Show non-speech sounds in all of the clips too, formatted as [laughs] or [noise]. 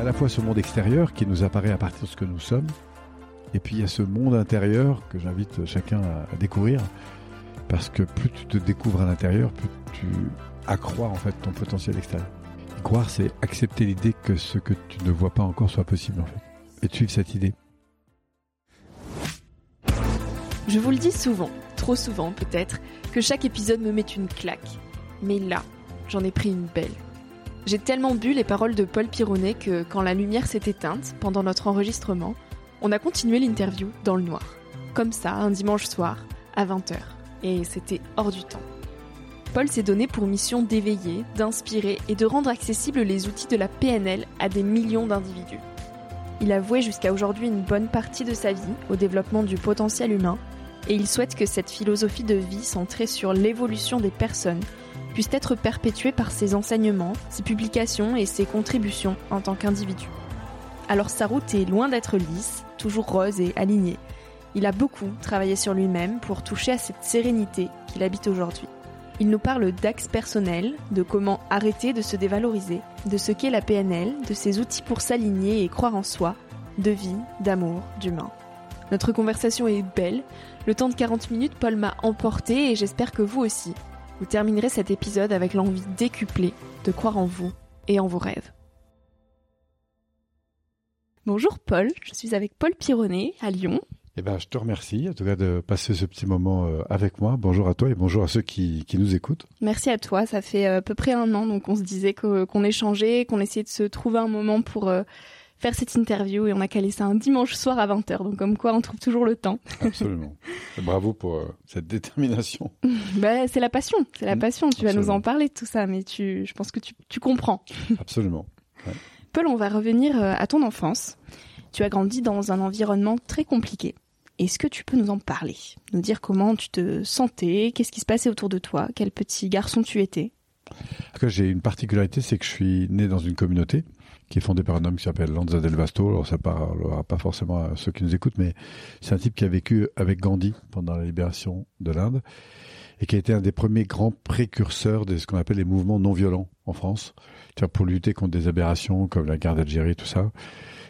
À la fois ce monde extérieur qui nous apparaît à partir de ce que nous sommes, et puis il y a ce monde intérieur que j'invite chacun à, découvrir, parce que plus tu te découvres à l'intérieur, plus tu accrois en fait ton potentiel extérieur. croire, c'est accepter l'idée que ce que tu ne vois pas encore soit possible en fait, et de suivre cette idée. Je vous le dis souvent, trop souvent peut-être, que chaque épisode me met une claque. Mais là, j'en ai pris une belle. J'ai tellement bu les paroles de Paul Pironnet que quand la lumière s'est éteinte pendant notre enregistrement, on a continué l'interview dans le noir. Comme ça, un dimanche soir, à 20h. Et c'était hors du temps. Paul s'est donné pour mission d'éveiller, d'inspirer et de rendre accessibles les outils de la PNL à des millions d'individus. Il a voué jusqu'à aujourd'hui une bonne partie de sa vie au développement du potentiel humain et il souhaite que cette philosophie de vie centrée sur l'évolution des personnes puisse être perpétué par ses enseignements, ses publications et ses contributions en tant qu'individu. Alors sa route est loin d'être lisse, toujours rose et alignée. Il a beaucoup travaillé sur lui-même pour toucher à cette sérénité qu'il habite aujourd'hui. Il nous parle d'axes personnels, de comment arrêter de se dévaloriser, de ce qu'est la PNL, de ses outils pour s'aligner et croire en soi, de vie, d'amour, d'humain. Notre conversation est belle. Le temps de 40 minutes, Paul m'a emporté et j'espère que vous aussi. Vous terminerez cet épisode avec l'envie décuplée de croire en vous et en vos rêves. Bonjour Paul, je suis avec Paul Pironnet à Lyon. Eh ben, je te remercie en tout cas de passer ce petit moment euh, avec moi. Bonjour à toi et bonjour à ceux qui, nous écoutent. Merci à toi. Ça fait euh, à peu près un an, donc on se disait qu'on échangeait, qu'on essayait de se trouver un moment pour euh, faire cette interview et on a calé ça un dimanche soir à 20h. Donc comme quoi on trouve toujours le temps. Absolument. Bravo pour euh, cette détermination. [laughs] bah, c'est la passion, c'est la mm. passion. Tu vas nous en parler de tout ça, mais tu, je pense que tu, tu comprends. Absolument. Paul, on va revenir euh, à ton enfance. Tu as grandi dans un environnement très compliqué. Est-ce que tu peux nous en parler? Nous dire comment tu te sentais, qu'est-ce qui se passait autour de toi, quel petit garçon tu étais? J'ai une particularité, c'est que je suis né dans une communauté qui est fondé par un homme qui s'appelle Lanza Del Vasto. Alors ça parlera pas forcément à ceux qui nous écoutent, mais c'est un type qui a vécu avec Gandhi pendant la libération de l'Inde et qui a été un des premiers grands précurseurs de ce qu'on appelle les mouvements non violents en France, pour lutter contre des aberrations comme la guerre d'Algérie, tout ça.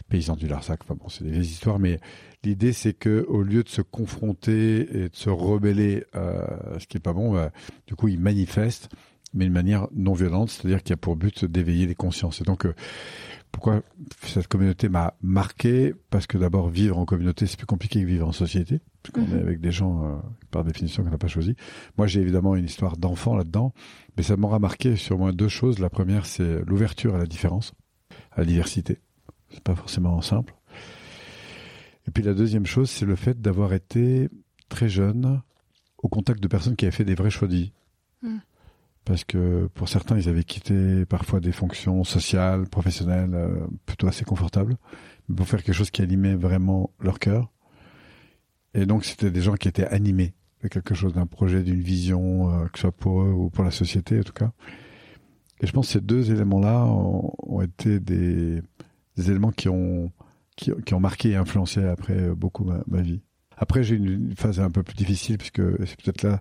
paysans du Larzac. Enfin bon, c'est des histoires, mais l'idée c'est que au lieu de se confronter et de se rebeller à ce qui est pas bon, bah, du coup, ils manifestent, mais d'une manière non violente, c'est-à-dire qu'il y a pour but d'éveiller les consciences. Et donc, euh, pourquoi cette communauté m'a marqué? Parce que d'abord, vivre en communauté, c'est plus compliqué que vivre en société, parce qu'on Mhm. est avec des gens, euh, par définition, qu'on n'a pas choisi. Moi, j'ai évidemment une histoire d'enfant là-dedans, mais ça m'aura marqué sur moins deux choses. La première, c'est l'ouverture à la différence, à la diversité. C'est pas forcément simple. Et puis la deuxième chose, c'est le fait d'avoir été très jeune au contact de personnes qui avaient fait des vrais choix de vie. Mm. Parce que pour certains, ils avaient quitté parfois des fonctions sociales, professionnelles, euh, plutôt assez confortables, pour faire quelque chose qui animait vraiment leur cœur. Et donc, c'était des gens qui étaient animés de quelque chose, d'un projet, d'une vision, euh, que ce soit pour eux ou pour la société, en tout cas. Et je pense que ces deux éléments-là ont, été des, éléments qui ont, qui ont marqué et influencé après euh, beaucoup ma, ma vie. Après, j'ai une, une phase un peu plus difficile, puisque c'est peut-être là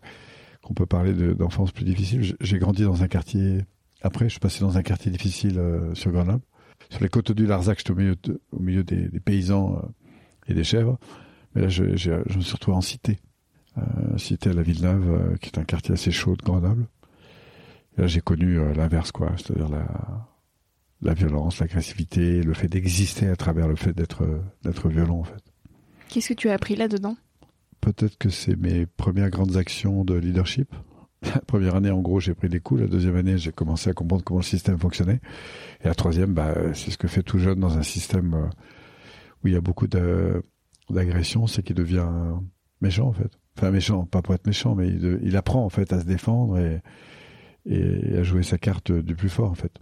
qu'on peut parler de- d'enfance plus difficile. J'ai grandi dans un quartier. Après, je suis passé dans un quartier difficile euh, sur Grenoble. Sur les côtes du Larzac, j'étais au milieu, au milieu des, paysans euh, et des chèvres. Mais là, je, me suis retrouvé en cité. Euh, cité à la Villeneuve, qui est un quartier assez chaud de Grenoble. Là, j'ai connu l'inverse, quoi. C'est-à-dire la, violence, l'agressivité, le fait d'exister à travers le fait d'être violent, en fait. Qu'est-ce que tu as appris là-dedans? Peut-être que c'est mes premières grandes actions de leadership. La première année, en gros, j'ai pris des coups. La deuxième année, j'ai commencé à comprendre comment le système fonctionnait. Et la troisième, bah, c'est ce que fait tout jeune dans un système euh, où il y a beaucoup de- d'agression, c'est qu'il devient méchant, en fait. Enfin, méchant, pas pour être méchant, mais il, apprend, en fait, à se défendre et, et à jouer sa carte du plus fort, en fait.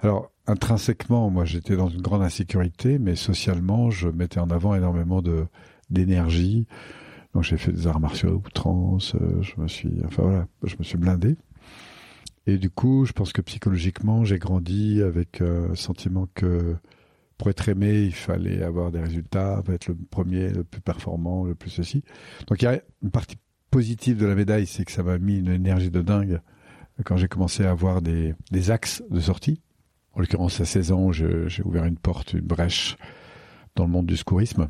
Alors, intrinsèquement, moi, j'étais dans une grande insécurité, mais socialement, je mettais en avant énormément d'énergie. Donc, j'ai fait des arts martiaux à outrance. euh, je me suis, enfin voilà, je me suis blindé. Et du coup, je pense que psychologiquement, j'ai grandi avec euh, le sentiment que pour être aimé, il fallait avoir des résultats, être le premier, le plus performant, le plus ceci. Donc, il y a une partie positive de la médaille, c'est que ça m'a mis une énergie de dingue quand j'ai commencé à avoir des, des axes de sortie. En l'occurrence, à 16 ans, j'ai ouvert une porte, une brèche dans le monde du secourisme.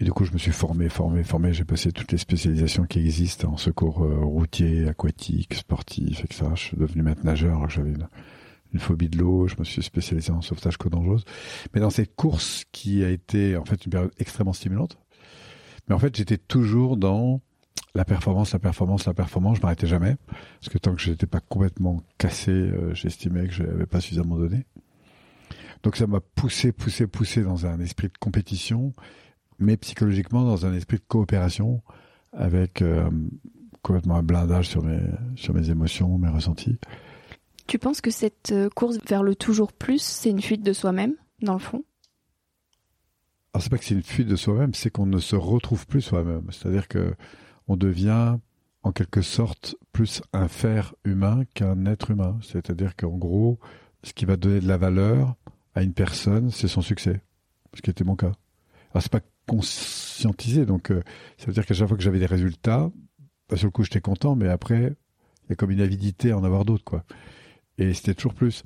Et du coup, je me suis formé, formé, formé. J'ai passé toutes les spécialisations qui existent en secours euh, routier, aquatique, sportif, etc. Je suis devenu maître nageur alors que j'avais une, phobie de l'eau. Je me suis spécialisé en sauvetage côte dangereuse. Mais dans cette course qui a été en fait une période extrêmement stimulante, mais en fait, j'étais toujours dans la performance, la performance, la performance. Je m'arrêtais jamais parce que tant que je n'étais pas complètement cassé, euh, j'estimais que je n'avais pas suffisamment donné. Donc ça m'a poussé, poussé, poussé dans un esprit de compétition, mais psychologiquement dans un esprit de coopération avec euh, complètement un blindage sur mes, sur mes émotions, mes ressentis. Tu penses que cette euh, course vers le toujours plus, c'est une fuite de soi-même, dans le fond? Alors c'est pas que c'est une fuite de soi-même, c'est qu'on ne se retrouve plus soi-même. C'est-à-dire que on devient en quelque sorte plus un faire humain qu'un être humain. C'est-à-dire qu'en gros, ce qui va donner de la valeur à une personne, c'est son succès. Ce qui était mon cas. Alors c'est pas conscientisé, donc euh, ça veut dire qu'à chaque fois que j'avais des résultats, bah, sur le coup j'étais content, mais après il y a comme une avidité à en avoir d'autres, quoi. Et c'était toujours plus.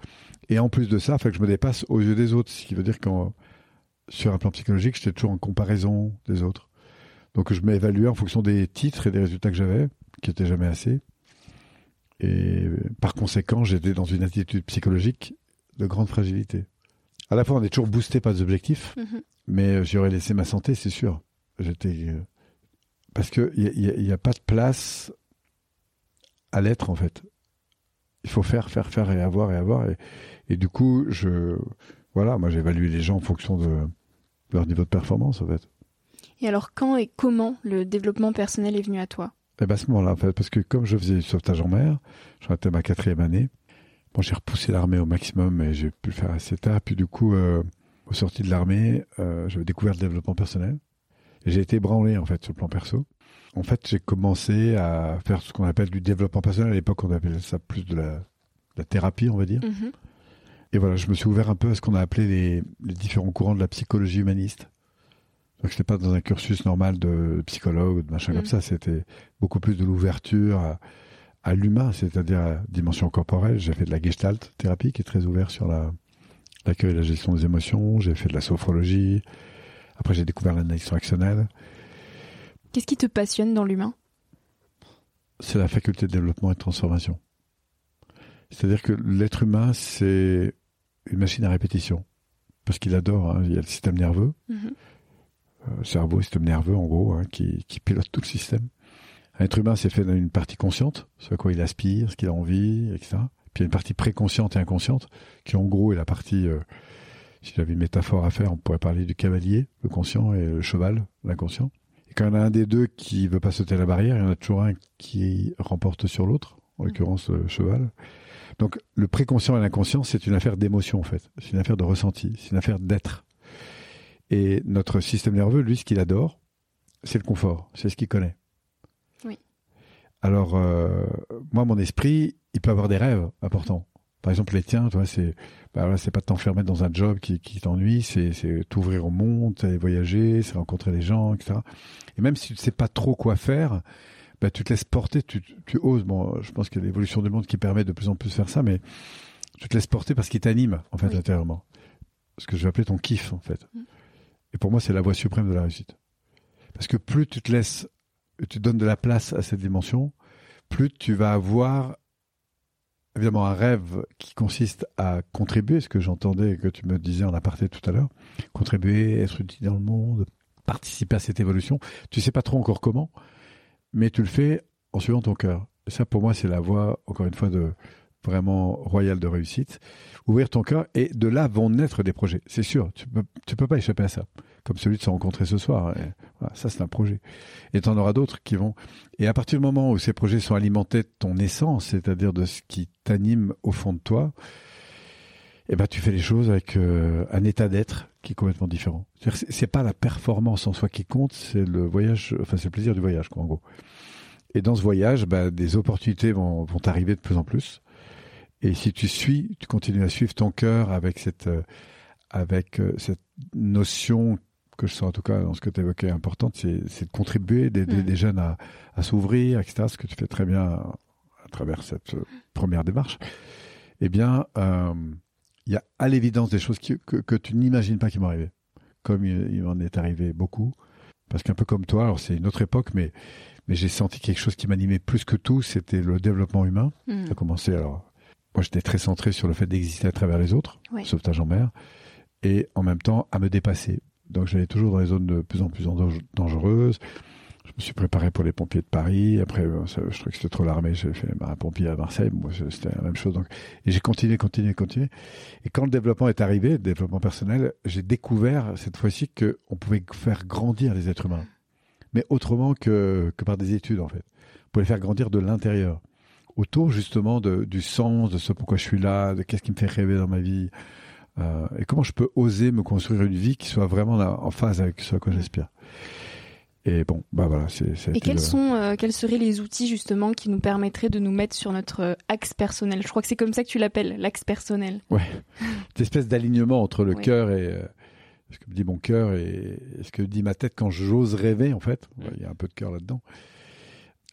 Et en plus de ça, il que je me dépasse aux yeux des autres, ce qui veut dire qu'en sur un plan psychologique, j'étais toujours en comparaison des autres. Donc je m'évaluais en fonction des titres et des résultats que j'avais, qui étaient jamais assez. Et par conséquent, j'étais dans une attitude psychologique de grande fragilité. À la fois, on est toujours boosté par des objectifs, mais euh, j'y aurais laissé ma santé, c'est sûr. J'étais euh, parce que il y, a- pas de place à l'être en fait. Il faut faire, faire, faire et avoir et avoir. Et, et du coup, je voilà, moi j'évalue les gens en fonction de leur niveau de performance en fait. Et alors, quand et comment le développement personnel est venu à toi? Et ben à ce moment-là, en fait, parce que comme je faisais du sauvetage en mer, j'en étais à ma quatrième année. Bon, j'ai repoussé l'armée au maximum et j'ai pu le faire assez tard. Puis du coup, euh, au sorti de l'armée, euh, j'avais découvert le développement personnel. J'ai été ébranlé en fait sur le plan perso. En fait, j'ai commencé à faire ce qu'on appelle du développement personnel. À l'époque, on appelait ça plus de la, de la thérapie, on va dire. Mhm. Et voilà, je me suis ouvert un peu à ce qu'on a appelé les, les différents courants de la psychologie humaniste. Donc c'était pas dans un cursus normal de psychologue ou de machin Mm. comme ça, c'était beaucoup plus de l'ouverture à, à l'humain, c'est-à-dire à la dimension corporelle. J'ai fait de la gestalt thérapie qui est très ouverte sur la, l'accueil et la gestion des émotions, j'ai fait de la sophrologie. Après, j'ai découvert l'analyse transactionnelle. Qu'est-ce qui te passionne dans l'humain? C'est la faculté de développement et de transformation. C'est-à-dire que l'être humain, c'est une machine à répétition. Parce qu'il adore, hein, il y a le système nerveux, Mhm. euh, cerveau, système nerveux en gros, hein, qui, qui pilote tout le système. Un être humain, c'est fait d'une partie consciente, ce à quoi il aspire, ce qu'il a envie, etc. Puis il y a une partie préconsciente et inconsciente, qui en gros est la partie, euh, si j'avais une métaphore à faire, on pourrait parler du cavalier, le conscient, et le cheval, l'inconscient. Et quand il y en a un des deux qui veut pas sauter la barrière, il y en a toujours un qui remporte sur l'autre, en l'occurrence le cheval. Donc le préconscient et l'inconscient, c'est une affaire d'émotion en fait. C'est une affaire de ressenti, c'est une affaire d'être. Et notre système nerveux, lui, ce qu'il adore, c'est le confort, c'est ce qu'il connaît. Alors, euh, moi, mon esprit, il peut avoir des rêves importants. Par exemple, les tiens, tu vois, c'est, bah voilà, c'est pas de t'enfermer dans un job qui, qui t'ennuie, c'est, c'est t'ouvrir au monde, c'est voyager, c'est rencontrer des gens, etc. Et même si tu ne sais pas trop quoi faire, bah, tu te laisses porter, tu, tu oses. Bon, je pense qu'il y a l'évolution du monde qui permet de plus en plus de faire ça, mais tu te laisses porter parce qu'il t'anime, en fait, Oui. intérieurement. Ce que je vais appeler ton kiff, en fait. Mm. Et pour moi, c'est la voie suprême de la réussite. Parce que plus tu te laisses, tu donnes de la place à cette dimension, plus tu vas avoir évidemment un rêve qui consiste à contribuer, ce que j'entendais que tu me disais en aparté tout à l'heure, contribuer, être utile dans le monde, participer à cette évolution. Tu sais pas trop encore comment, mais tu le fais en suivant ton cœur. Et ça, pour moi, c'est la voie, encore une fois, de vraiment royale de réussite. Ouvrir ton cœur et de là vont naître des projets. C'est sûr, tu peux, tu peux pas échapper à ça. Comme celui de se rencontrer ce soir. Ça, c'est un projet. Et tu en auras d'autres qui vont. Et à partir du moment où ces projets sont alimentés de ton essence, c'est-à-dire de ce qui t'anime au fond de toi, eh ben, tu fais les choses avec euh, un état d'être qui est complètement différent. C'est-à-dire pas la performance en soi qui compte, c'est le voyage, enfin, c'est le plaisir du voyage, quoi, en gros. Et dans ce voyage, bah, des opportunités vont, vont arriver de plus en plus. Et si tu suis, tu continues à suivre ton cœur avec cette, euh, avec euh, cette notion que je sens en tout cas dans ce que tu évoquais importante, c'est de contribuer, d'aider Mm. des jeunes à, à s'ouvrir, etc. Ce que tu fais très bien à travers cette euh, première démarche. Eh bien, euh, il y a à l'évidence des choses qui- que, que tu n'imagines pas qui vont arriver. Comme il, il m'en est arrivé beaucoup. Parce qu'un peu comme toi, alors c'est une autre époque, mais, mais j'ai senti quelque chose qui m'animait plus que tout, c'était le développement humain. Mhm. Ça a commencé alors. Moi, j'étais très centré sur le fait d'exister à travers les autres, Ouais. sauvetage en mer, et en même temps à me dépasser. Donc, j'allais toujours dans les zones de plus en plus dang- dangereuses. Je me suis préparé pour les pompiers de Paris. Après, je trouvais que c'était trop l'armée. J'ai fait un pompier à Marseille. Moi, c'était la même chose. Donc, et j'ai continué, continué, continué. Et quand le développement est arrivé, le développement personnel, j'ai découvert cette fois-ci que on pouvait faire grandir les êtres humains, mais autrement que que par des études en fait. On pouvait les faire grandir de l'intérieur autour justement de, du sens, de ce pourquoi je suis là, de qu'est-ce qui me fait rêver dans ma vie, euh, et comment je peux oser me construire une vie qui soit vraiment là, en phase avec ce à quoi j'aspire? Et bon, bah voilà, c'est. Et quels le- sont, euh, quels seraient les outils justement qui nous permettraient de nous mettre sur notre euh, axe personnel? Je crois que c'est comme ça que tu l'appelles, l'axe personnel. cette espèce d'alignement entre le cœur et euh, ce que me dit mon cœur et, et ce que dit ma tête quand j'ose rêver en fait. Ouais, Il y a un peu de cœur là-dedans.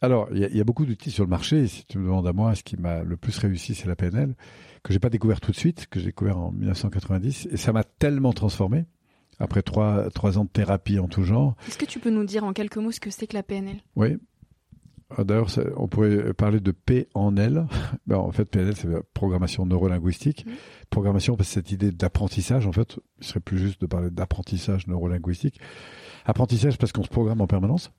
Alors, il y, a, il y a beaucoup d'outils sur le marché. Si tu me demandes à moi, ce qui m'a le plus réussi, c'est la PNL, que j'ai pas découvert tout de suite, que j'ai découvert en 1990, et ça m'a tellement transformé. Après trois, trois ans de thérapie en tout genre, Est-ce que tu peux nous dire en quelques mots ce que c'est que la PNL oui. Ah, D'ailleurs, on pourrait parler de P en L. [laughs] Ben, en fait, PNL, c'est la programmation neurolinguistique. Programmation, parce que cette idée d'apprentissage, en fait, il serait plus juste de parler d'apprentissage neurolinguistique. Apprentissage parce qu'on se programme en permanence.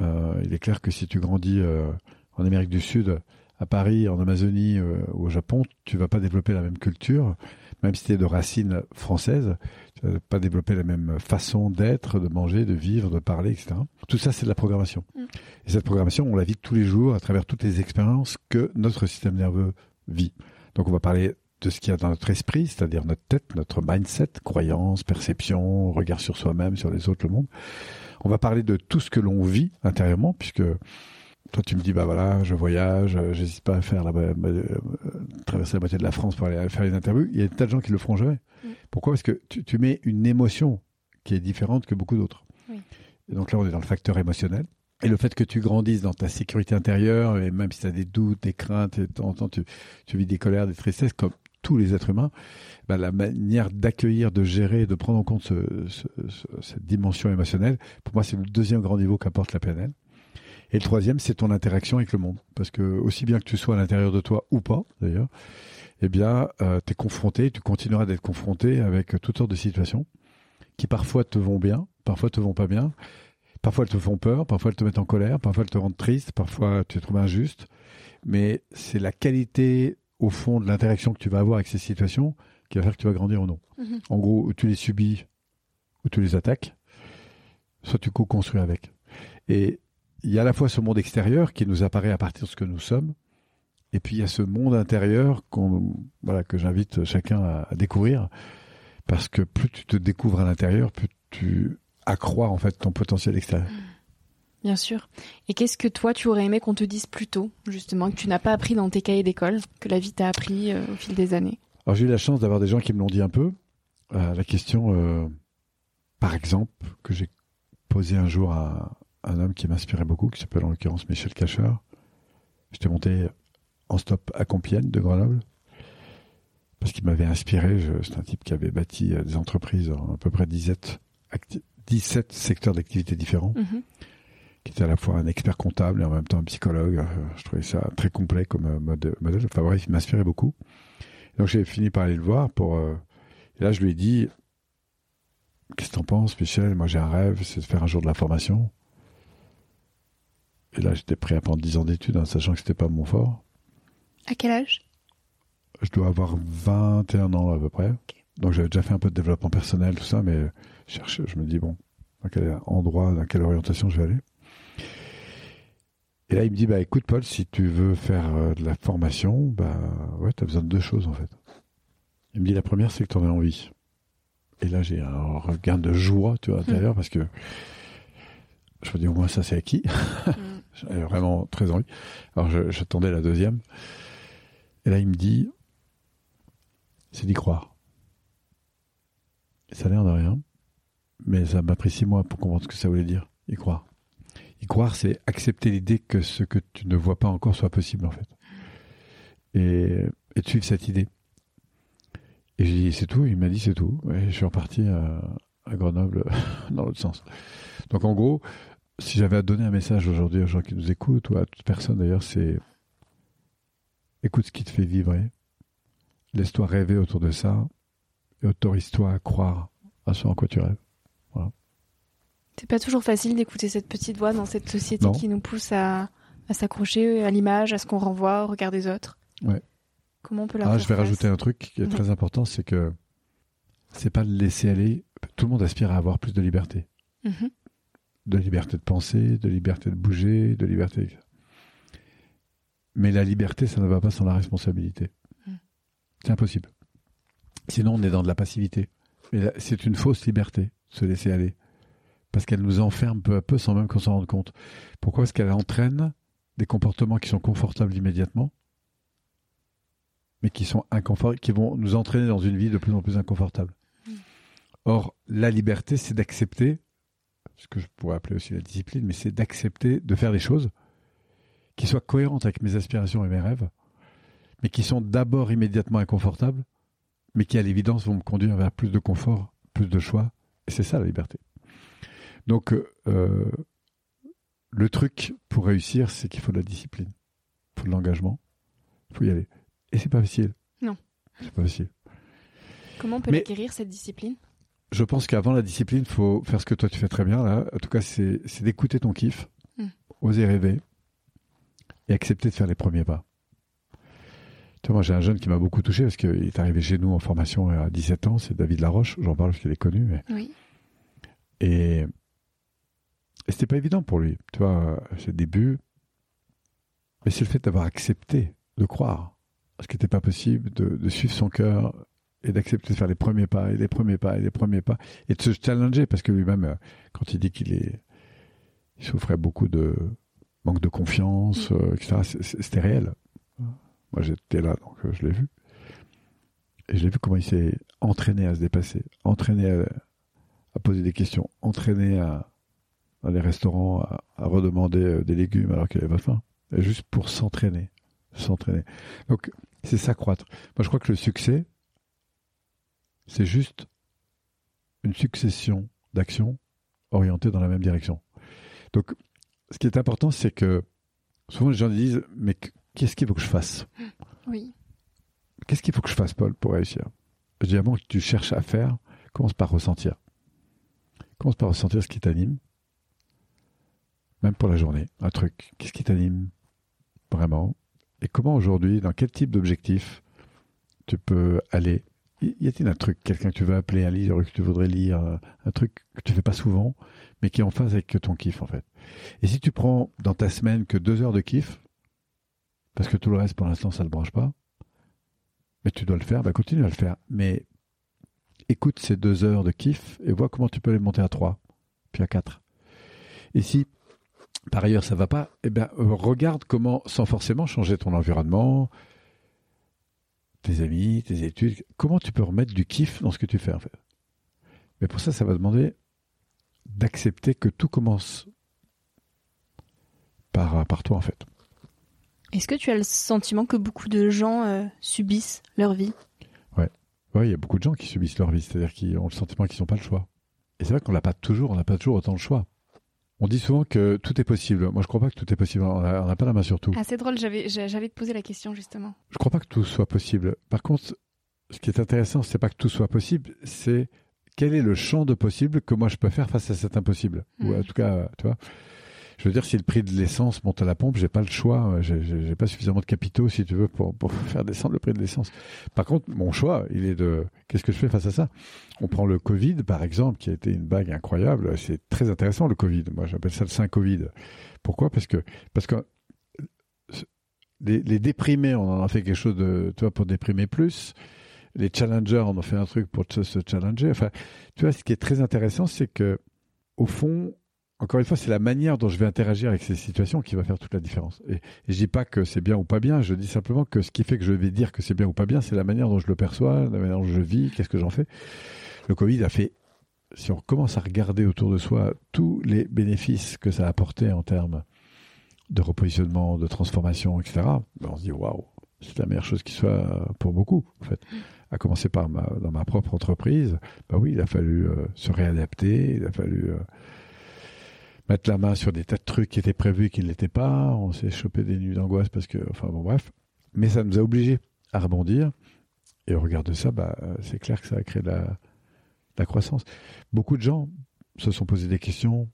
Euh, il est clair que si tu grandis euh, en Amérique du Sud, à Paris, en Amazonie euh, ou au Japon, tu vas pas développer la même culture, même si tu es de racines françaises, tu vas pas développer la même façon d'être, de manger, de vivre, de parler, etc. Tout ça, c'est de la programmation. Mm. Et cette programmation, on la vit tous les jours à travers toutes les expériences que notre système nerveux vit. Donc on va parler de ce qu'il y a dans notre esprit, c'est-à-dire notre tête, notre mindset, croyances, perceptions, regard sur soi-même, sur les autres, le monde. On va parler de tout ce que l'on vit intérieurement, puisque toi tu me dis bah voilà, je voyage, euh, j'hésite pas à faire la, euh, traverser la moitié de la France pour aller faire une interview. Il y a des tas de gens qui le feront jamais. Pourquoi? Parce que tu, tu mets une émotion qui est différente que beaucoup d'autres. Oui. Et donc là, on est dans le facteur émotionnel. Et le fait que tu grandisses dans ta sécurité intérieure, et même si tu as des doutes, des craintes, et de temps en temps tu, tu vis des colères, des tristesses, comme tous les êtres humains, bah, la manière d'accueillir, de gérer, de prendre en compte cette dimension émotionnelle, pour moi, c'est le deuxième grand niveau qu'apporte la PNL. Et le troisième, c'est ton interaction avec le monde. Parce que aussi bien que tu sois à l'intérieur de toi ou pas, d'ailleurs, eh bien, euh, tu es confronté, tu continueras d'être confronté avec toutes sortes de situations qui parfois te vont bien, parfois te vont pas bien, parfois elles te font peur, parfois elles te mettent en colère, parfois elles te rendent triste, parfois tu les trouves injuste. Mais c'est la qualité, au fond, de l'interaction que tu vas avoir avec ces situations qui va faire que tu vas grandir ou non. Mhm. En gros, tu les subis ou tu les attaques, soit tu co-construis avec. Et il y a à la fois ce monde extérieur qui nous apparaît à partir de ce que nous sommes, et puis il y a ce monde intérieur qu'on, voilà, que j'invite chacun à, découvrir, parce que plus tu te découvres à l'intérieur, plus tu accrois en fait ton potentiel extérieur. Bien sûr. Et qu'est-ce que toi tu aurais aimé qu'on te dise plus tôt, justement, que tu n'as pas appris dans tes cahiers d'école, que la vie t'a appris euh, au fil des années? Alors j'ai eu la chance d'avoir des gens qui me l'ont dit un peu. Euh, la question, euh, par exemple, que j'ai posée un jour à, un homme qui m'inspirait beaucoup, qui s'appelle en l'occurrence Michel Cacheur. J'étais monté en stop à Compiègne de Grenoble parce qu'il m'avait inspiré. C'est un type qui avait bâti des entreprises en à peu près 17, 17 secteurs d'activité différents, mhm. Qui était à la fois un expert comptable et en même temps un psychologue. Euh, je trouvais ça très complet comme euh, modèle. Enfin bref, il m'inspirait beaucoup. donc j'ai fini par aller le voir pour. et là, je lui ai dit Qu'est-ce que t'en penses, Michel? Moi, j'ai un rêve, c'est de faire un jour de la formation. Et là, j'étais prêt à prendre 10 ans d'études, hein, sachant que c'était pas mon fort. À quel âge? Je dois avoir 21 ans à peu près. Donc j'avais déjà fait un peu de développement personnel, tout ça, mais je, cherche, je me dis, bon, dans quel endroit, dans quelle orientation je vais aller? Et là, il me dit, bah écoute Paul, si tu veux faire euh, de la formation, bah ouais, tu as besoin de deux choses en fait. Il me dit, la première, c'est que tu en as envie. Et là, j'ai un regain de joie, tu vois, à l'intérieur, hmm. parce que je me dis, au moins ça, c'est acquis. Hmm. [laughs] J'avais vraiment très envie. Alors j'attendais la deuxième. Et là, il me dit, c'est d'y croire. ça a l'air de rien, mais ça m'a pris six mois pour comprendre ce que ça voulait dire, y croire. Croire, c'est accepter l'idée que ce que tu ne vois pas encore soit possible, en fait. Et, et de suivre cette idée. Et j'ai dit, c'est tout. Il m'a dit, c'est tout. Et je suis reparti à, à Grenoble [laughs] dans l'autre sens. Donc, en gros, si j'avais à donner un message aujourd'hui aux gens qui nous écoutent, ou à toute personne d'ailleurs, c'est écoute ce qui te fait vibrer, laisse-toi rêver autour de ça, et autorise-toi à croire à ce en quoi tu rêves. Voilà. C'est pas toujours facile d'écouter cette petite voix dans cette société qui nous pousse à, s'accrocher à l'image, à ce qu'on renvoie au regard des autres. Ouais. Comment on peut la ah, Je vais rajouter un truc qui est très important, c'est que c'est pas de laisser aller. Tout le monde aspire à avoir plus de liberté. Mhm de liberté de penser, de liberté de bouger, de liberté. Mais la liberté, ça ne va pas sans la responsabilité. Hmm. C'est impossible. Sinon, on est dans de la passivité. C'est une fausse liberté, se laisser aller. Parce qu'elle nous enferme peu à peu sans même qu'on s'en rende compte. Pourquoi Parce qu'elle entraîne des comportements qui sont confortables immédiatement, mais qui sont inconfortables, qui vont nous entraîner dans une vie de plus en plus inconfortable? Or, la liberté, c'est d'accepter ce que je pourrais appeler aussi la discipline, mais c'est d'accepter de faire des choses qui soient cohérentes avec mes aspirations et mes rêves, mais qui sont d'abord immédiatement inconfortables, mais qui à l'évidence vont me conduire vers plus de confort, plus de choix. Et c'est ça la liberté. Donc, euh, le truc pour réussir, c'est qu'il faut de la discipline, il faut de l'engagement, il faut y aller. Et c'est pas facile. Non. C'est pas facile. Comment on peut acquérir cette discipline? je pense qu'avant la discipline, il faut faire ce que toi tu fais très bien là. En tout cas, c'est d'écouter ton kiff, hmm. oser rêver et accepter de faire les premiers pas. Tu vois, moi j'ai un jeune qui m'a beaucoup touché parce qu'il est arrivé chez nous en formation à 17 ans, c'est David Laroche, j'en parle parce qu'il est connu. Mais... Oui. Et, et c'était pas évident pour lui, tu vois, ses débuts. Mais c'est le fait d'avoir accepté, de croire, ce qui n'était pas possible, de, de suivre son cœur, et d'accepter de faire les premiers pas et les premiers pas et les premiers pas et de se challenger parce que lui-même euh, quand il dit qu'il est il souffrait beaucoup de manque de confiance mm. euh, etc c'était réel moi j'étais là donc euh, je l'ai vu et je l'ai vu comment il s'est entraîné à se dépasser entraîné à, poser des questions entraîné à dans les restaurants à, à redemander des légumes alors qu'il avait pas faim juste pour s'entraîner s'entraîner donc c'est s'accroître. Moi, je crois que le succès, c'est juste une succession d'actions orientées dans la même direction. Donc, ce qui est important, c'est que souvent les gens disent Mais qu'est-ce qu'il faut que je fasse? Oui. Qu'est-ce qu'il faut que je fasse, Paul, pour réussir? Je dis avant que tu cherches à faire, commence par ressentir. Commence par ressentir ce qui t'anime, même pour la journée, un truc. Qu'est-ce qui t'anime? Vraiment Et comment aujourd'hui, dans quel type d'objectif tu peux aller? Y a-t-il un truc, quelqu'un que tu veux appeler, un livre que tu voudrais lire, un truc que tu fais pas souvent, mais qui est en phase avec ton kiff en fait? Et si tu prends dans ta semaine que deux heures de kiff, parce que tout le reste pour l'instant ça ne branche pas, mais tu dois le faire, bah continue à le faire. Mais écoute ces deux heures de kiff et vois comment tu peux les monter à trois, puis à quatre. Et si par ailleurs ça va pas, eh bien regarde comment, sans forcément changer ton environnement, tes amis, tes études, comment tu peux remettre du kiff dans ce que tu fais en fait. Mais pour ça, ça va demander d'accepter que tout commence par, par toi en fait. Est-ce que tu as le sentiment que beaucoup de gens euh, subissent leur vie? Ouais. Ouais, il y a beaucoup de gens qui subissent leur vie, c'est-à-dire qu'ils ont le sentiment qu'ils n'ont pas le choix. Et c'est vrai qu'on n'a pas toujours, on n'a pas toujours autant de choix. On dit souvent que tout est possible. Moi, je crois pas que tout est possible. On n'a pas la main sur tout. Ah, c'est drôle. J'avais, j'avais te poser la question justement. Je crois pas que tout soit possible. Par contre, ce qui est intéressant, c'est pas que tout soit possible, c'est quel est le champ de possible que moi je peux faire face à cet impossible. Ou hmm. en tout cas, tu vois. Je veux dire, si le prix de l'essence monte à la pompe, j'ai pas le choix. J'ai pas suffisamment de capitaux, si tu veux, pour, [laughs] faire descendre le prix de l'essence. Par contre, mon choix, il est de qu'est-ce que je fais face à ça? On prend le Covid, par exemple, qui a été une bague incroyable. C'est très intéressant le Covid. Moi, j'appelle ça le saint Covid. Pourquoi? Parce que parce que les, les, déprimés, on en a fait quelque chose de, tu vois, pour déprimer plus. Les challengers, on en fait un truc pour se, se challenger. Enfin, tu vois, ce qui est très intéressant, c'est que au fond, encore une fois, c'est la manière dont je vais interagir avec ces situations qui va faire toute la différence. Et, je dis pas que c'est bien ou pas bien, je dis simplement que ce qui fait que je vais dire que c'est bien ou pas bien, c'est la manière dont je le perçois, la manière dont je vis, qu'est-ce que j'en fais. Le Covid a fait, si on commence à regarder autour de soi tous les bénéfices que ça a apporté en termes de repositionnement, de transformation, etc., ben, on se dit waouh, c'est la meilleure chose qui soit pour beaucoup, en fait. À commencer par ma, dans ma propre entreprise, bah oui, il a fallu euh, se réadapter, il a fallu euh, mettre la main sur des tas de trucs qui étaient prévus et qui ne l'étaient pas. On s'est chopé des nuits d'angoisse parce que, enfin bon, bref. Mais ça nous a obligés à rebondir. Et au regard de ça, bah, c'est clair que ça a créé de la, croissance. Beaucoup de gens se sont posé des questions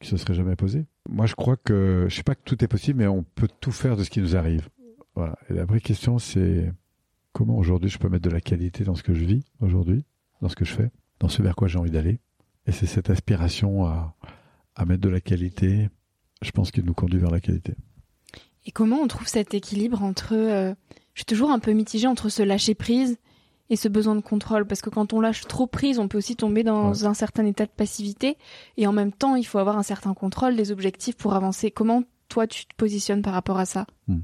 qui se seraient jamais posées. Moi, je crois que, je sais pas que tout est possible, mais on peut tout faire de ce qui nous arrive. Voilà. Et la vraie question, c'est comment aujourd'hui je peux mettre de la qualité dans ce que je vis aujourd'hui, dans ce que je fais, dans ce vers quoi j'ai envie d'aller. Et c'est cette aspiration à, à mettre de la qualité, je pense qu'il nous conduit vers la qualité. Et comment on trouve cet équilibre entre, euh, je suis toujours un peu mitigée entre ce lâcher prise et ce besoin de contrôle, parce que quand on lâche trop prise, on peut aussi tomber dans un certain état de passivité, et en même temps, il faut avoir un certain contrôle des objectifs pour avancer. Comment toi tu te positionnes par rapport à ça? Hmm.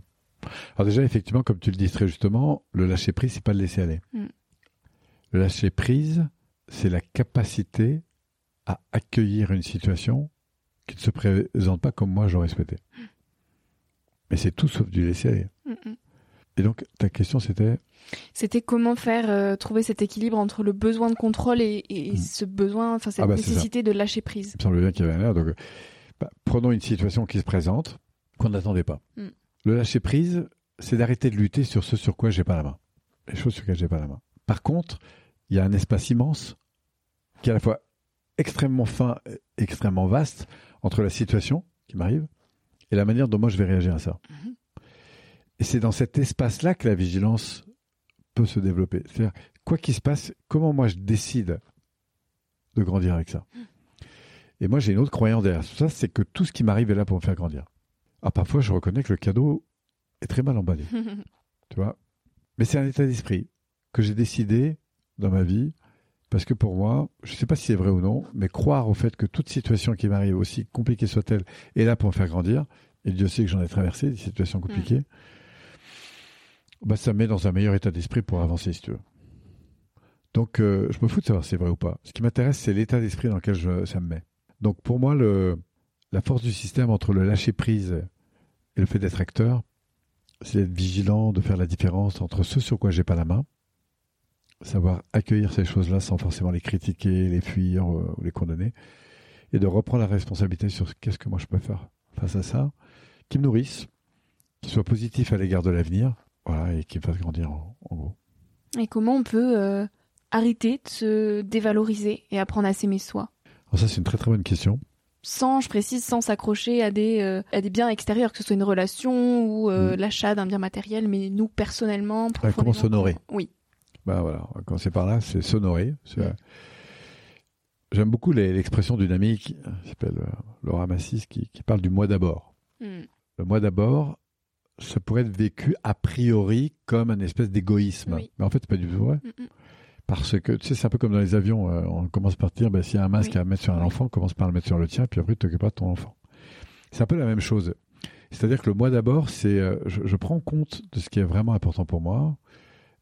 Alors déjà, effectivement, comme tu le dis très justement, le lâcher prise, c'est pas le laisser aller. Hmm. Le lâcher prise, c'est la capacité à accueillir une situation qui ne se présente pas comme moi j'aurais souhaité. Mais c'est tout sauf du laisser aller. Et donc, ta question, c'était? C'était comment faire, euh, trouver cet équilibre entre le besoin de contrôle et, mm. ce besoin, enfin, cette ah bah, nécessité de lâcher prise. Il me semble bien qu'il y avait un air. Donc, bah, prenons une situation qui se présente, qu'on n'attendait pas. Mm. Le lâcher prise, c'est d'arrêter de lutter sur ce sur quoi j'ai pas la main. Les choses sur lesquelles j'ai pas la main. Par contre, il y a un espace immense qui est à la fois extrêmement fin, extrêmement vaste, entre la situation qui m'arrive et la manière dont moi je vais réagir à ça. Mhm. Et c'est dans cet espace-là que la vigilance peut se développer. C'est-à-dire, quoi qu'il se passe, comment moi je décide de grandir avec ça? Et moi, j'ai une autre croyance derrière tout ça, c'est que tout ce qui m'arrive est là pour me faire grandir. Ah, parfois, je reconnais que le cadeau est très mal emballé. [laughs] tu vois? Mais c'est un état d'esprit que j'ai décidé dans ma vie parce que pour moi, je ne sais pas si c'est vrai ou non, mais croire au fait que toute situation qui m'arrive, aussi compliquée soit-elle, est là pour me faire grandir, et Dieu sait que j'en ai traversé des situations mm. compliquées, bah, ça me met dans un meilleur état d'esprit pour avancer, si tu veux. Donc, euh, je me fous de savoir si c'est vrai ou pas. Ce qui m'intéresse, c'est l'état d'esprit dans lequel je, ça me met. Donc, pour moi, le, la force du système entre le lâcher prise et le fait d'être acteur, c'est d'être vigilant, de faire la différence entre ce sur quoi j'ai pas la main, savoir accueillir ces choses-là sans forcément les critiquer, les fuir euh, ou les condamner, et de reprendre la responsabilité sur qu'est-ce que moi je peux faire face à ça, qui me nourrisse, qui soit positif à l'égard de l'avenir, voilà, et qui me fasse grandir en, gros. Et comment on peut euh, arrêter de se dévaloriser et apprendre à s'aimer soi? Alors ça c'est une très très bonne question sans, je précise, sans s'accrocher à des euh, à des biens extérieurs, que ce soit une relation ou euh, mm. l'achat d'un bien matériel, mais nous personnellement. comment s'honorer Oui. Bah voilà, quand c'est par là, c'est s'honorer. Mm. J'aime beaucoup l'expression d'une amie qui s'appelle euh, Laura Massis qui, qui, parle du moi d'abord. Mm. Le moi d'abord, ça pourrait être vécu a priori comme un espèce d'égoïsme, mais en fait c'est pas du tout vrai. Parce que, tu sais, c'est un peu comme dans les avions, euh, on commence par dire, ben, s'il y a un masque à mettre sur un enfant, commence par le mettre sur le tien, puis après, tu t'occupes de ton enfant. C'est un peu la même chose. C'est-à-dire que le moi d'abord, c'est, euh, je, prends compte de ce qui est vraiment important pour moi,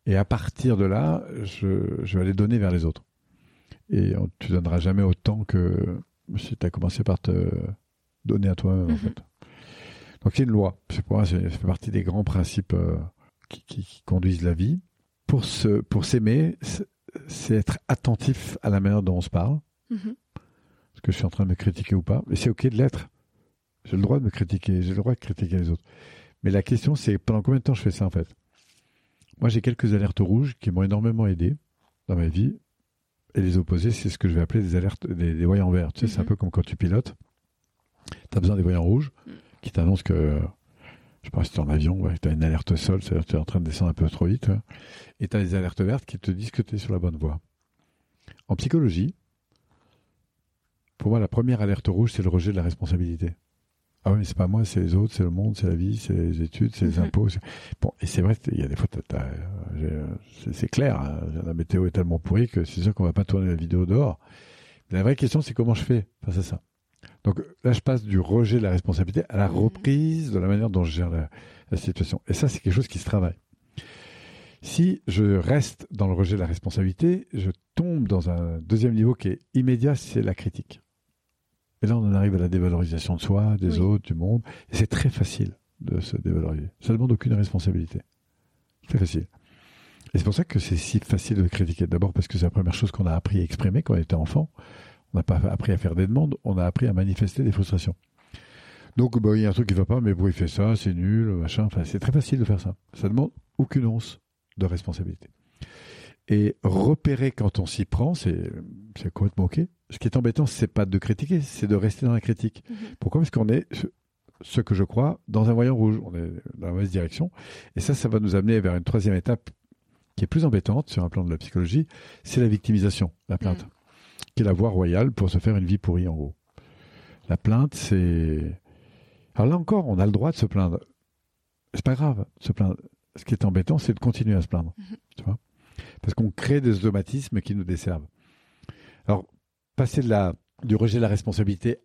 et à partir de là, je, je vais aller donner vers les autres. Et tu donneras jamais autant que si tu as commencé par te donner à toi-même, en fait. Donc c'est une loi. C'est pour moi, ça fait partie des grands principes euh, qui, qui, qui, conduisent la vie. Pour se, pour s'aimer, c'est être attentif à la manière dont on se parle. Mhm. Est-ce que je suis en train de me critiquer ou pas? Et c'est ok de l'être. J'ai le droit de me critiquer, j'ai le droit de critiquer les autres. Mais la question, c'est pendant combien de temps je fais ça en fait? Moi, j'ai quelques alertes rouges qui m'ont énormément aidé dans ma vie. Et les opposés, c'est ce que je vais appeler des alertes, des, voyants verts. Tu sais, c'est un mhm. peu comme quand tu pilotes. Tu as besoin des voyants rouges mm. qui t'annoncent que je sais pas si tu es en avion, ouais, tu as une alerte sol, c'est-à-dire que tu es en train de descendre un peu trop vite, et tu as des alertes vertes qui te disent que tu es sur la bonne voie. En psychologie, pour moi, la première alerte rouge, c'est le rejet de la responsabilité. Ah oui, mais c'est pas moi, c'est les autres, c'est le monde, c'est la vie, c'est les études, c'est les mhm. impôts. Bon, et c'est vrai, il y a des fois, c'est clair, hein, la météo est tellement pourrie que c'est sûr qu'on va pas tourner la vidéo dehors. Mais la vraie question, c'est comment je fais face à ça? Donc là, je passe du rejet de la responsabilité à la mhm. reprise de la manière dont je gère la, situation. Et ça, c'est quelque chose qui se travaille. Si je reste dans le rejet de la responsabilité, je tombe dans un deuxième niveau qui est immédiat, c'est la critique. Et là, on en arrive à la dévalorisation de soi, des autres, du monde. Et c'est très facile de se dévaloriser. Ça ne demande aucune responsabilité. Très facile. Et c'est pour ça que c'est si facile de critiquer. D'abord parce que c'est la première chose qu'on a appris à exprimer quand on était enfant. On n'a pas appris à faire des demandes, on a appris à manifester des frustrations. Donc, bah, il y a un truc qui va pas, mais bon, il fait ça, c'est nul, machin. Enfin, c'est très facile de faire ça. Ça demande aucune once de responsabilité. Et repérer quand on s'y prend, c'est, c'est complètement ok. Ce qui est embêtant, c'est pas de critiquer, c'est de rester dans la critique. Mhm. Pourquoi? Parce qu'on est, ce que je crois, dans un voyant rouge. On est dans la mauvaise direction. Et ça, ça va nous amener vers une troisième étape qui est plus embêtante sur un plan de la psychologie, c'est la victimisation, la plainte. Mhm qui est la voie royale pour se faire une vie pourrie en gros. La plainte, c'est. Alors là encore, on a le droit de se plaindre. C'est pas grave, se plaindre. Ce qui est embêtant, c'est de continuer à se plaindre. Mhm. Tu vois? Parce qu'on crée des automatismes qui nous desservent. Alors, passer de la, du rejet de la responsabilité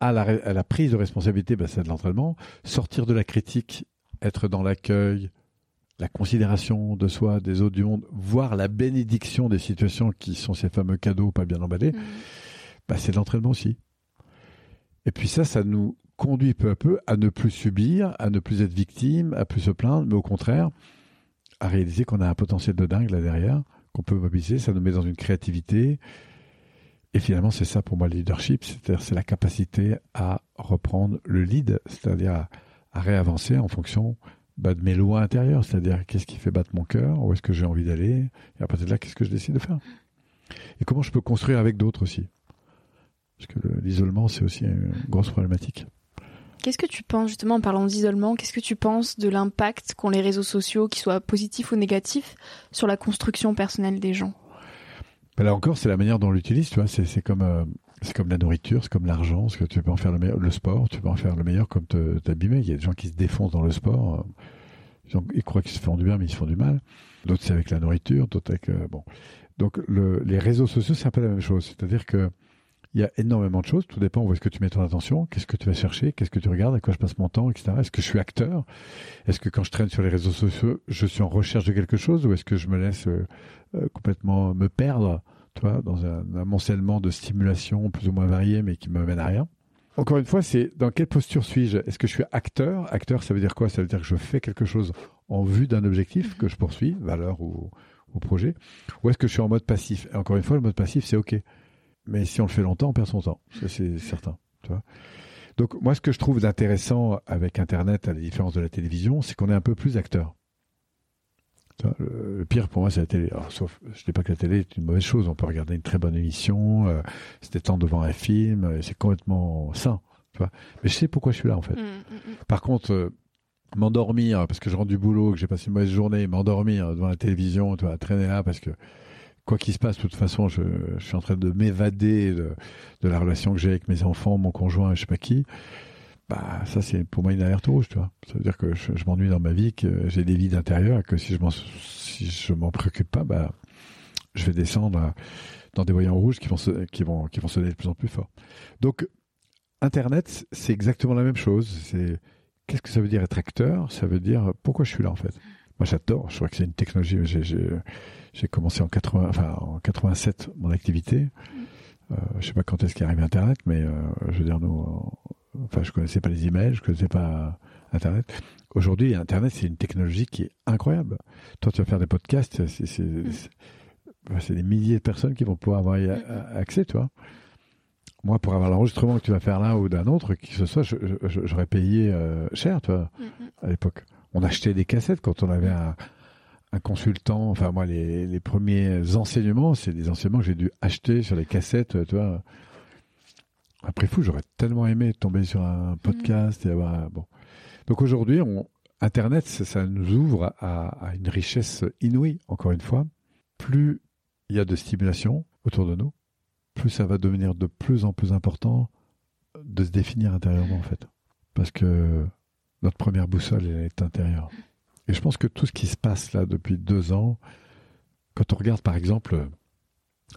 à la, à la prise de responsabilité, ben, c'est de l'entraînement. Sortir de la critique, être dans l'accueil, la considération de soi, des autres du monde, voire la bénédiction des situations qui sont ces fameux cadeaux pas bien emballés, mmh. bah, c'est de l'entraînement aussi. Et puis ça, ça nous conduit peu à peu à ne plus subir, à ne plus être victime, à plus se plaindre, mais au contraire, à réaliser qu'on a un potentiel de dingue là derrière, qu'on peut mobiliser, ça nous met dans une créativité. Et finalement, c'est ça pour moi le leadership, c'est-à-dire c'est la capacité à reprendre le lead, c'est-à-dire à, réavancer en fonction bah, de mes lois intérieures, c'est-à-dire qu'est-ce qui fait battre mon cœur, où est-ce que j'ai envie d'aller, et à partir de là, qu'est-ce que je décide de faire. Et comment je peux construire avec d'autres aussi. Parce que l'isolement, c'est aussi une grosse problématique. Qu'est-ce que tu penses, justement, en parlant d'isolement, qu'est-ce que tu penses de l'impact qu'ont les réseaux sociaux, qu'ils soient positifs ou négatifs, sur la construction personnelle des gens? Ben Là encore, c'est la manière dont on l'utilise, tu vois, c'est comme... Euh, c'est comme la nourriture, c'est comme l'argent, que tu peux en faire le meilleur, le sport, tu peux en faire le meilleur comme t'abîmer. Il y a des gens qui se défoncent dans le sport. Euh, ils, croient qu'ils se font du bien, mais ils se font du mal. D'autres, c'est avec la nourriture, d'autres avec, euh, bon. Donc, le, les réseaux sociaux, c'est un peu la même chose. C'est-à-dire que il y a énormément de choses. Tout dépend où est-ce que tu mets ton attention, qu'est-ce que tu vas chercher, qu'est-ce que tu regardes, à quoi je passe mon temps, etc. Est-ce que je suis acteur? Est-ce que quand je traîne sur les réseaux sociaux, je suis en recherche de quelque chose ou est-ce que je me laisse euh, complètement me perdre tu vois, dans un amoncellement de stimulation plus ou moins variées, mais qui me mène à rien? encore une fois, c'est dans quelle posture suis-je? Est-ce que je suis acteur? Acteur, ça veut dire quoi? Ça veut dire que je fais quelque chose en vue d'un objectif que je poursuis, valeur ou, projet? Ou est-ce que je suis en mode passif? Et encore une fois, le mode passif, c'est OK. Mais si on le fait longtemps, on perd son temps. Ça, c'est certain. Tu vois Donc, moi, ce que je trouve d'intéressant avec Internet, à la différence de la télévision, c'est qu'on est un peu plus acteur. Le pire pour moi, c'est la télé. sauf, je dis pas que la télé est une mauvaise chose. On peut regarder une très bonne émission, euh, c'était temps devant un film, euh, c'est complètement sain. Tu vois Mais je sais pourquoi je suis là, en fait. Mmh, mmh, mmh. Par contre, euh, m'endormir parce que je rentre du boulot, que j'ai passé une mauvaise journée, m'endormir devant la télévision, tu vois, traîner là parce que quoi qu'il se passe, de toute façon, je, suis en train de m'évader de, la relation que j'ai avec mes enfants, mon conjoint, je sais pas qui bah ça c'est pour moi une alerte rouge, tu vois. Ça veut dire que je, m'ennuie dans ma vie, que j'ai des vies intérieures, et que si je m'en si je m'en préoccupe pas, bah je vais descendre dans des voyants rouges qui vont qui vont qui vont sonner de plus en plus fort. Donc Internet, c'est exactement la même chose. C'est qu'est-ce que ça veut dire être acteur? Ça veut dire pourquoi je suis là en fait? Moi j'adore. Je crois que c'est une technologie. Commencé en 80, enfin en 87 mon activité. Euh, je sais pas quand est-ce qu'est arrivé Internet, mais euh, je veux dire nous Enfin, je connaissais pas les emails, je connaissais pas Internet. Aujourd'hui, Internet, c'est une technologie qui est incroyable. Toi, tu vas faire des podcasts, c'est mm. des milliers de personnes qui vont pouvoir avoir mm. accès, toi. Moi, pour avoir l'enregistrement que tu vas faire là ou d'un autre, qui que ce soit, j'aurais payé euh, cher, toi, mm, à l'époque. On achetait des cassettes quand on avait un, un consultant. Enfin, moi, les, les premiers enseignements, c'est des enseignements que j'ai dû acheter sur les cassettes, tu vois. Après fou, j'aurais tellement aimé tomber sur un podcast et avoir bon. Donc aujourd'hui, on, Internet, ça, nous ouvre à, une richesse inouïe. Encore une fois, plus il y a de stimulation autour de nous, plus ça va devenir de plus en plus important de se définir intérieurement en fait, parce que notre première boussole elle est intérieure. Et je pense que tout ce qui se passe là depuis deux ans, quand on regarde par exemple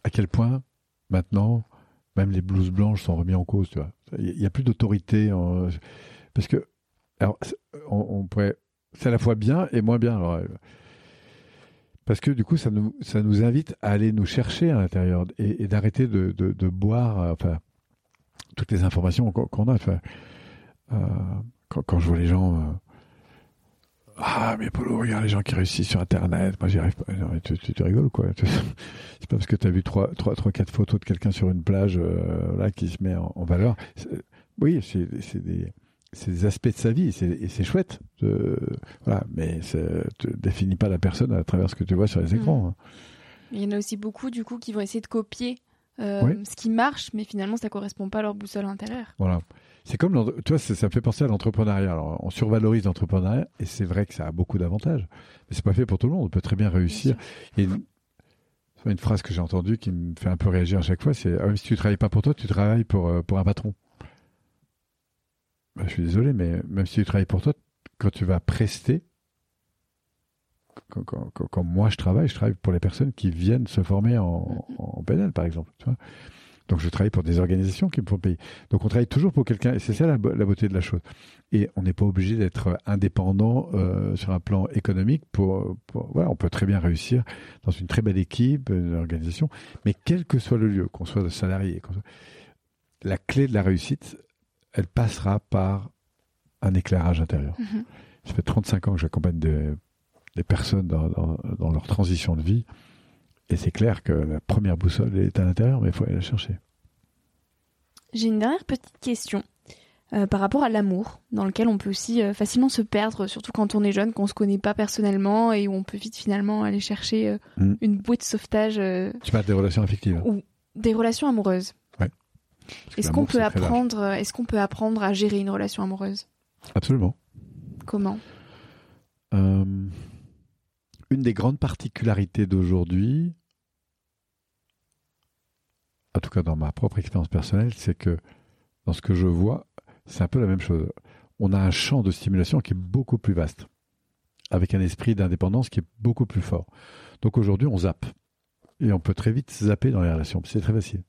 à quel point maintenant même les blouses blanches sont remis en cause, tu vois. Il n'y a plus d'autorité. Parce que, alors, on, pourrait. C'est à la fois bien et moins bien. Alors, parce que du coup, ça nous, ça nous invite à aller nous chercher à l'intérieur et, d'arrêter de, de, boire enfin, toutes les informations qu'on a. Euh, quand, quand, je vois les gens. Euh, ah, mais Polo, regarde les gens qui réussissent sur Internet. Moi, j'y arrive pas. tu, tu, rigoles, quoi? [laughs] C'est pas parce que tu as vu trois, trois, trois, quatre photos de quelqu'un sur une plage, euh, là, qui se met en, valeur. Oui, c'est des, des, aspects de sa vie et c'est chouette. voilà, mais tu définis pas la personne à travers ce que tu vois sur les mmh. écrans. Hein. Il y en a aussi beaucoup, du coup, qui vont essayer de copier euh, ce qui marche, mais finalement, ça correspond pas à leur boussole intérieure. Voilà. C'est comme, tu vois, ça, me fait penser à l'entrepreneuriat. Alors, on survalorise l'entrepreneuriat et c'est vrai que ça a beaucoup d'avantages. Mais c'est pas fait pour tout le monde. On peut très bien réussir. Et une, une phrase que j'ai entendue qui me fait un peu réagir à chaque fois, c'est ah, si tu travailles pas pour toi, tu travailles pour, euh, pour un patron. Bah, je suis désolé, mais même si tu travailles pour toi, quand tu vas prester, quand, quand, moi je travaille, je travaille pour les personnes qui viennent se former en, en PNL, par exemple. Tu vois donc je travaille pour des organisations qui me font payer. Donc on travaille toujours pour quelqu'un et c'est ça la, beauté de la chose. Et on n'est pas obligé d'être indépendant euh, sur un plan économique. Pour, voilà, on peut très bien réussir dans une très belle équipe, une organisation. Mais quel que soit le lieu, qu'on soit salarié, soit... la clé de la réussite, elle passera par un éclairage intérieur. Mm-hmm. Ça fait 35 ans que j'accompagne des, des personnes dans, dans, dans leur transition de vie. Et c'est clair que la première boussole est à l'intérieur, mais il faut aller la chercher. J'ai une dernière petite question euh, par rapport à l'amour, dans lequel on peut aussi euh, facilement se perdre, surtout quand on est jeune, qu'on se connaît pas personnellement et où on peut vite finalement aller chercher euh, mm. une bouée de sauvetage. tu parles des relations affectives Ou des relations amoureuses. Ouais. Est-ce qu'on peut apprendre Est-ce qu'on peut apprendre à gérer une relation amoureuse? Absolument. Comment? Une des grandes particularités d'aujourd'hui, en tout cas dans ma propre expérience personnelle, c'est que dans ce que je vois, c'est un peu la même chose. On a un champ de stimulation qui est beaucoup plus vaste, avec un esprit d'indépendance qui est beaucoup plus fort. Donc aujourd'hui, on zappe. Et on peut très vite zapper dans les relations. C'est très facile.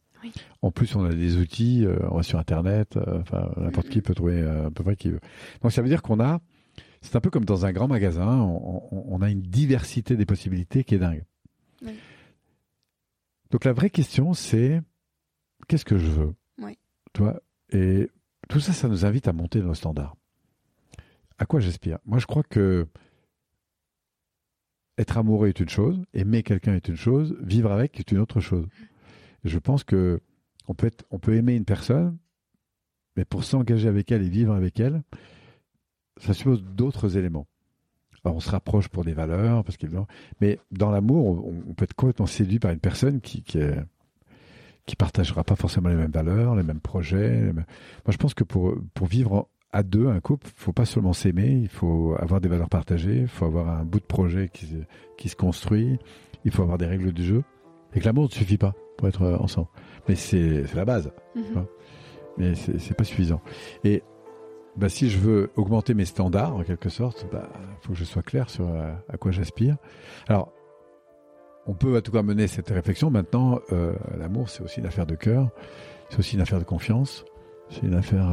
En plus, on a des outils, euh, on va sur Internet, euh, enfin, n'importe qui peut trouver euh, à peu près qui veut. Donc ça veut dire qu'on a c'est un peu comme dans un grand magasin, on, a une diversité des possibilités qui est dingue. Donc la vraie question, c'est qu'est-ce que je veux? Oui. Toi, et tout ça, ça nous invite à monter nos standards. À quoi j'aspire? Moi, je crois que être amoureux est une chose, aimer quelqu'un est une chose, vivre avec est une autre chose. je pense que on peut, être, on peut aimer une personne, mais pour s'engager avec elle et vivre avec elle, ça suppose d'autres éléments. Alors on se rapproche pour des valeurs, parce mais dans l'amour, on, peut être complètement séduit par une personne qui, qui, qui partagera pas forcément les mêmes valeurs, les mêmes projets. Moi, je pense que pour, pour vivre à deux, un couple, il faut pas seulement s'aimer, il faut avoir des valeurs partagées, il faut avoir un bout de projet qui, qui se construit, il faut avoir des règles du jeu. Et que l'amour ne suffit pas pour être ensemble. Mais c'est la base. Mhm. Mais c'est pas suffisant. Et bah, si je veux augmenter mes standards, en quelque sorte, il bah, faut que je sois clair sur euh, à, quoi j'aspire. Alors, on peut à tout cas mener cette réflexion. Maintenant, euh, l'amour, c'est aussi une affaire de cœur, c'est aussi une affaire de confiance, c'est une affaire.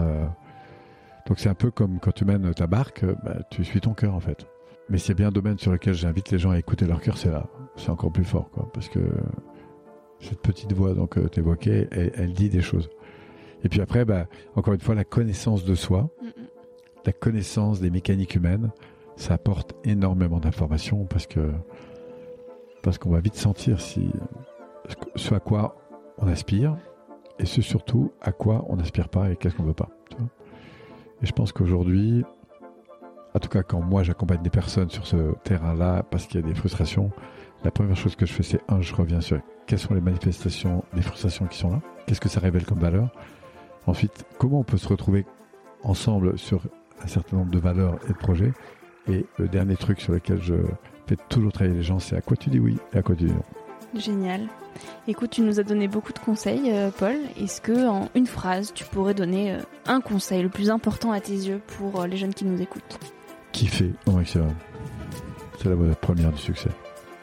Donc c'est un peu comme quand tu mènes ta barque, bah, tu suis ton cœur en fait. Mais a bien un domaine sur lequel j'invite les gens à écouter leur cœur, c'est là. C'est encore plus fort, quoi, parce que cette petite voix donc euh, t'évoquais, elle, elle, dit des choses. Et puis après, encore une fois, la connaissance de soi, la connaissance des mécaniques humaines, ça apporte énormément d'informations parce que parce qu'on va vite sentir ce à quoi on aspire et ce surtout à quoi on n'aspire pas et qu'est-ce qu'on veut pas. et je pense qu'aujourd'hui, en tout cas quand moi j'accompagne des personnes sur ce terrain-là parce qu'il y a des frustrations, la première chose que je fais c'est un, je reviens sur quelles sont les manifestations des frustrations qui sont là, qu'est-ce que ça révèle comme valeur. Ensuite, comment on peut se retrouver ensemble sur un certain nombre de valeurs et de projets. Et le dernier truc sur lequel je fais toujours travailler les gens, c'est à quoi tu dis oui et à quoi tu dis non. Génial. Écoute, tu nous as donné beaucoup de conseils, euh, Paul. Est-ce que en une phrase, tu pourrais donner euh, un conseil le plus important à tes yeux pour euh, les jeunes qui nous écoutent? Kiffer au maximum. C'est la première du succès.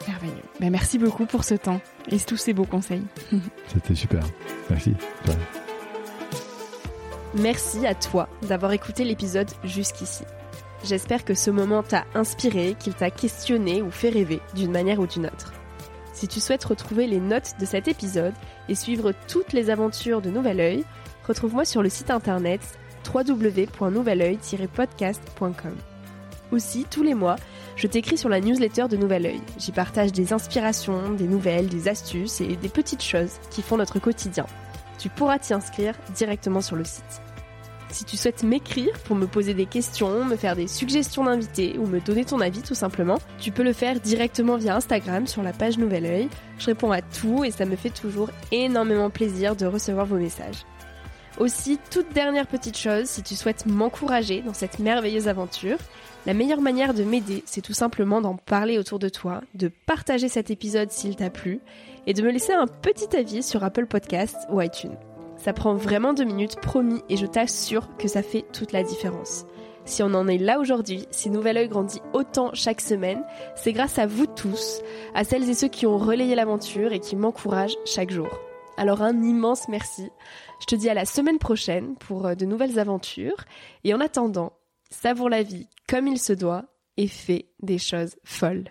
Merveilleux. Ben, merci beaucoup pour ce temps et tous ces beaux conseils. [laughs] C'était super. Merci. Merci à toi d'avoir écouté l'épisode jusqu'ici. J'espère que ce moment t'a inspiré, qu'il t'a questionné ou fait rêver d'une manière ou d'une autre. Si tu souhaites retrouver les notes de cet épisode et suivre toutes les aventures de Nouvel Oeil, retrouve-moi sur le site internet www.nouveloeil-podcast.com. Aussi, tous les mois, je t'écris sur la newsletter de Nouvel Oeil. J'y partage des inspirations, des nouvelles, des astuces et des petites choses qui font notre quotidien. Tu pourras t'y inscrire directement sur le site. Si tu souhaites m'écrire pour me poser des questions, me faire des suggestions d'invités ou me donner ton avis tout simplement, tu peux le faire directement via Instagram sur la page Nouvel Oeil. Je réponds à tout et ça me fait toujours énormément plaisir de recevoir vos messages. Aussi, toute dernière petite chose, si tu souhaites m'encourager dans cette merveilleuse aventure, la meilleure manière de m'aider, c'est tout simplement d'en parler autour de toi, de partager cet épisode s'il t'a plu, et de me laisser un petit avis sur Apple Podcasts ou iTunes. Ça prend vraiment deux minutes, promis, et je t'assure que ça fait toute la différence. Si on en est là aujourd'hui, si Nouvel Oeil grandit autant chaque semaine, c'est grâce à vous tous, à celles et ceux qui ont relayé l'aventure et qui m'encouragent chaque jour. Alors un immense merci. Je te dis à la semaine prochaine pour euh, de nouvelles aventures. Et en attendant, savoure la vie comme il se doit et fais des choses folles.